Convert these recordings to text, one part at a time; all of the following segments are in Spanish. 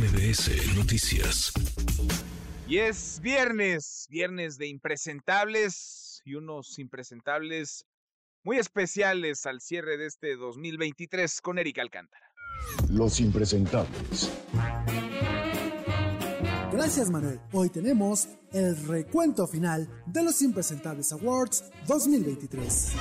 MBS Noticias. Y es viernes, viernes de impresentables y unos impresentables muy especiales al cierre de este 2023 con Erika Alcántara. Los impresentables. Gracias Manuel. Hoy tenemos el recuento final de los Impresentables Awards 2023.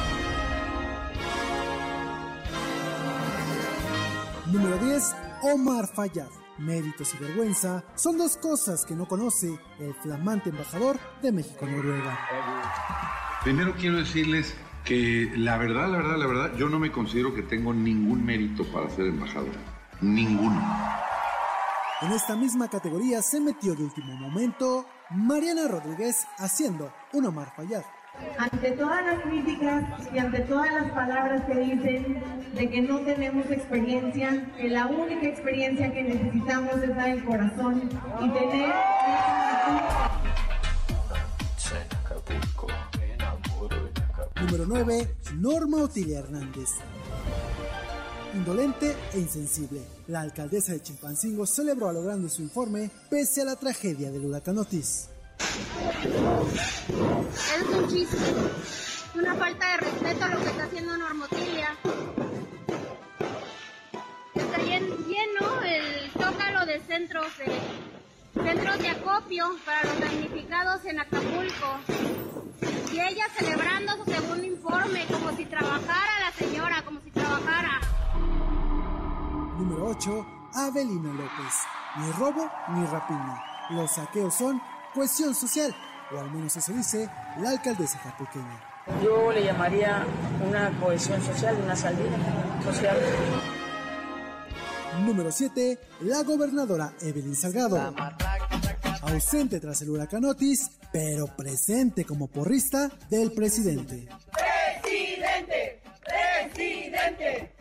Número 10. Omar Fayad. Méritos y vergüenza son dos cosas que no conoce el flamante embajador de México Noruega. Primero quiero decirles que la verdad, la verdad, la verdad, yo no me considero que tengo ningún mérito para ser embajador. Ninguno. En esta misma categoría se metió de último momento Mariana Rodríguez haciendo un Omar Fayad. Ante todas las críticas y ante todas las palabras que dicen de que no tenemos experiencia, que la única experiencia que necesitamos es dar el corazón y tener... Número 9. Norma Otilia Hernández. Indolente e insensible, la alcaldesa de Chimpancingo celebró a lo grande su informe pese a la tragedia del huracán Otis. Es un chiste, una falta de respeto a lo que está haciendo Normotilia. Está lleno el zócalo de centros de, centros de acopio para los damnificados en Acapulco. Y ella celebrando su segundo informe como si trabajara la señora, como si trabajara. Número 8. Avelina López. Ni robo ni rapiña. Los saqueos son cohesión social, o al menos eso dice la alcaldesa capequeña. Yo le llamaría una cohesión social, una salida social. Número 7. La gobernadora Evelyn Salgado. Ausente tras el huracán Otis, pero presente como porrista del presidente. ¡Presidente! ¡Presidente!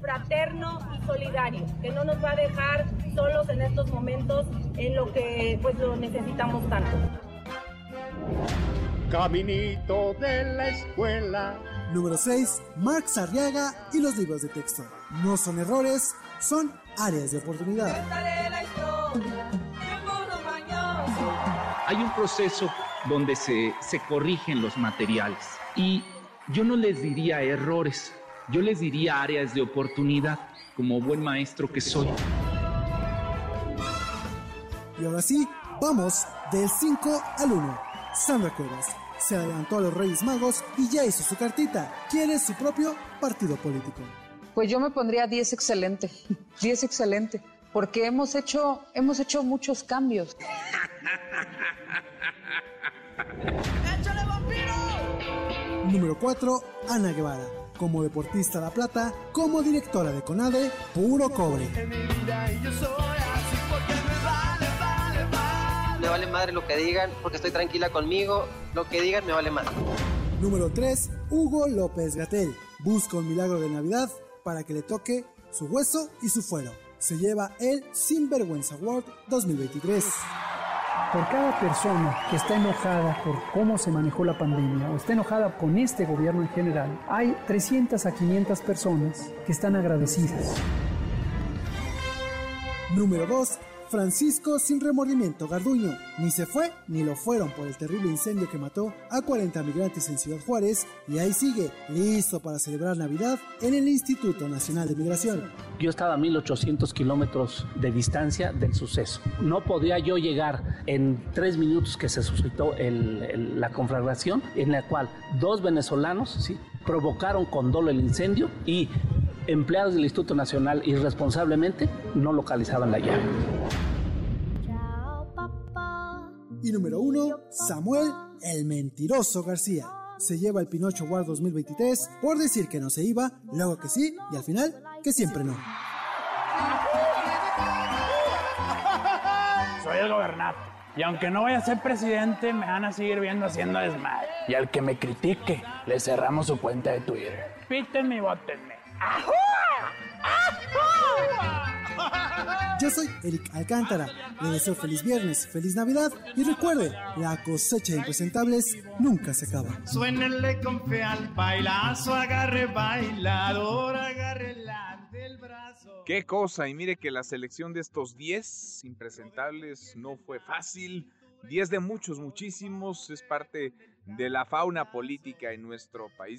Fraterno y solidario, que no nos va a dejar solos en estos momentos en lo que pues lo necesitamos tanto. Caminito de la escuela. Número 6. Marx Sarriaga y los libros de texto. No son errores, son áreas de oportunidad. Hay un proceso donde se, se corrigen los materiales y yo no les diría errores, yo les diría áreas de oportunidad, como buen maestro que soy. Y ahora sí, vamos del 5 al 1. Sandra Cuevas se adelantó a los Reyes Magos y ya hizo su cartita. Quiere su propio partido político. Pues yo me pondría 10 excelente, 10 excelente, porque hemos hecho, hemos hecho muchos cambios. Número 4. Ana Guevara. Como deportista La Plata, como directora de CONADE, puro cobre. Me vale madre lo que digan, porque estoy tranquila conmigo. Lo que digan me vale madre. Número 3. Hugo López Gatel. Busca un milagro de Navidad para que le toque su hueso y su fuero. Se lleva el Sinvergüenza Award 2023. Por cada persona que está enojada por cómo se manejó la pandemia o está enojada con este gobierno en general, hay 300 a 500 personas que están agradecidas. Número 2. Francisco sin remordimiento Garduño. Ni se fue ni lo fueron por el terrible incendio que mató a 40 migrantes en Ciudad Juárez y ahí sigue, listo para celebrar Navidad en el Instituto Nacional de Migración. Yo estaba a 1800 kilómetros de distancia del suceso. No podía yo llegar en tres minutos que se suscitó la conflagración, en la cual dos venezolanos ¿sí? provocaron con dolo el incendio y empleados del Instituto Nacional irresponsablemente no localizaban la llave. Número uno, Samuel el Mentiroso García. Se lleva el Pinocho Award 2023 por decir que no se iba, luego que sí y al final que siempre no. Soy el gobernador. Y aunque no vaya a ser presidente, me van a seguir viendo haciendo desmadre. Y al que me critique, le cerramos su cuenta de Twitter. Pítenme y votenme. Yo soy Eric Alcántara. Le deseo feliz viernes, feliz Navidad y recuerde, la cosecha de impresentables nunca se acaba. Suénenle con fe al bailazo, agarre bailador, agarre la Qué cosa, y mire que la selección de estos 10 impresentables no fue fácil. 10 de muchos, muchísimos, es parte de la fauna política en nuestro país.